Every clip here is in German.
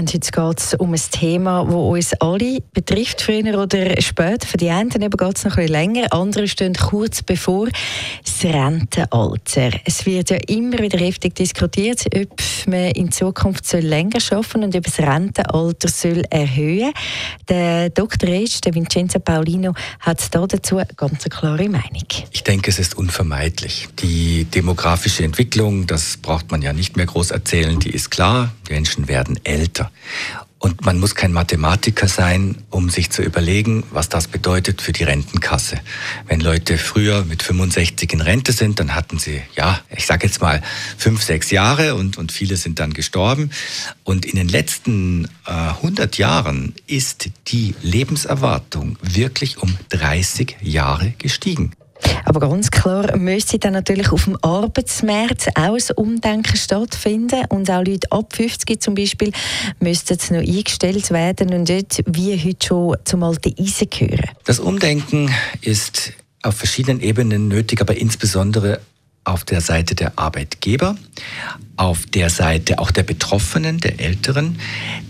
Und heute geht es um ein Thema, das uns alle betrifft, früher oder später. Für die einen geht es noch ein bisschen länger, andere stehen kurz bevor das Rentenalter. Es wird ja immer wieder heftig diskutiert, ob man in Zukunft soll länger arbeiten und ob das Rentenalter soll erhöhen Der Dr. Resch, der Vincenzo Paulino, hat dazu eine ganz klare Meinung. Ich denke, es ist unvermeidlich. Die demografische Entwicklung, das braucht man ja nicht mehr groß erzählen, die ist klar. Die Menschen werden älter. Und man muss kein Mathematiker sein, um sich zu überlegen, was das bedeutet für die Rentenkasse. Wenn Leute früher mit 65 in Rente sind, dann hatten sie, ja, ich sage jetzt mal fünf, sechs Jahre und, und viele sind dann gestorben. Und in den letzten äh, 100 Jahren ist die Lebenserwartung wirklich um 30 Jahre gestiegen. Aber ganz klar müsste dann natürlich auf dem Arbeitsmarkt auch ein Umdenken stattfinden und auch Leute ab 50 zum Beispiel müssten noch eingestellt werden und dort wie heute schon zum alten Eisen gehören. Das Umdenken ist auf verschiedenen Ebenen nötig, aber insbesondere auf der Seite der Arbeitgeber, auf der Seite auch der Betroffenen, der Älteren,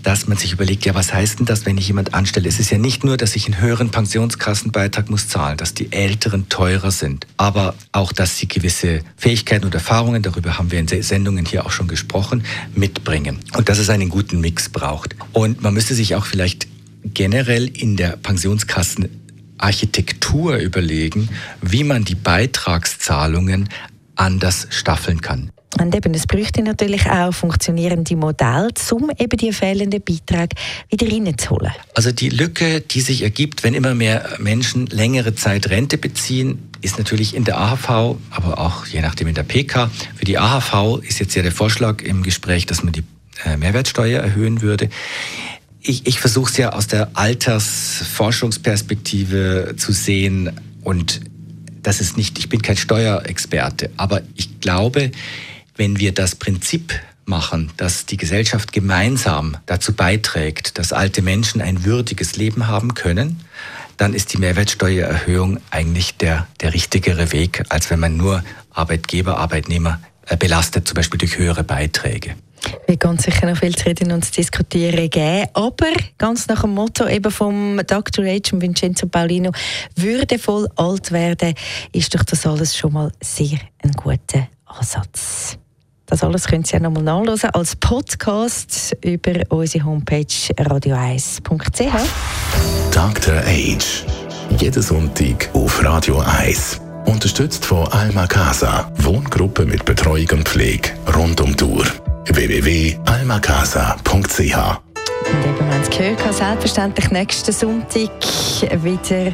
dass man sich überlegt, ja, was heißt denn das, wenn ich jemand anstelle? Es ist ja nicht nur, dass ich einen höheren Pensionskassenbeitrag muss zahlen, dass die Älteren teurer sind, aber auch, dass sie gewisse Fähigkeiten und Erfahrungen, darüber haben wir in Sendungen hier auch schon gesprochen, mitbringen und dass es einen guten Mix braucht. Und man müsste sich auch vielleicht generell in der Pensionskassen Architektur überlegen, wie man die Beitragszahlungen anders staffeln kann. Und eben, es bräuchte natürlich auch funktionierende Modelle, um eben die fehlenden Beiträge wieder reinzuholen. Also die Lücke, die sich ergibt, wenn immer mehr Menschen längere Zeit Rente beziehen, ist natürlich in der AHV, aber auch je nachdem in der PK. Für die AHV ist jetzt ja der Vorschlag im Gespräch, dass man die äh, Mehrwertsteuer erhöhen würde. Ich, ich versuche es ja aus der Altersforschungsperspektive zu sehen und das ist nicht, ich bin kein Steuerexperte, aber ich glaube, wenn wir das Prinzip machen, dass die Gesellschaft gemeinsam dazu beiträgt, dass alte Menschen ein würdiges Leben haben können, dann ist die Mehrwertsteuererhöhung eigentlich der, der richtigere Weg, als wenn man nur Arbeitgeber, Arbeitnehmer äh, belastet, zum Beispiel durch höhere Beiträge wird ganz sicher noch viel zu reden und zu diskutieren geben. Aber ganz nach dem Motto eben vom Dr. H. und Vincenzo Paulino, würdevoll alt werden, ist doch das alles schon mal sehr ein guter Ansatz. Das alles können Sie ja nochmal nachlesen als Podcast über unsere Homepage radio1.ch. Dr. Age. Jeden Sonntag auf Radio 1. Unterstützt von Alma Casa. Wohngruppe mit Betreuung und Pflege rund um die Uhr www.almacasa.ch Und eben, wir haben es gehört, selbstverständlich nächsten Sonntag wieder.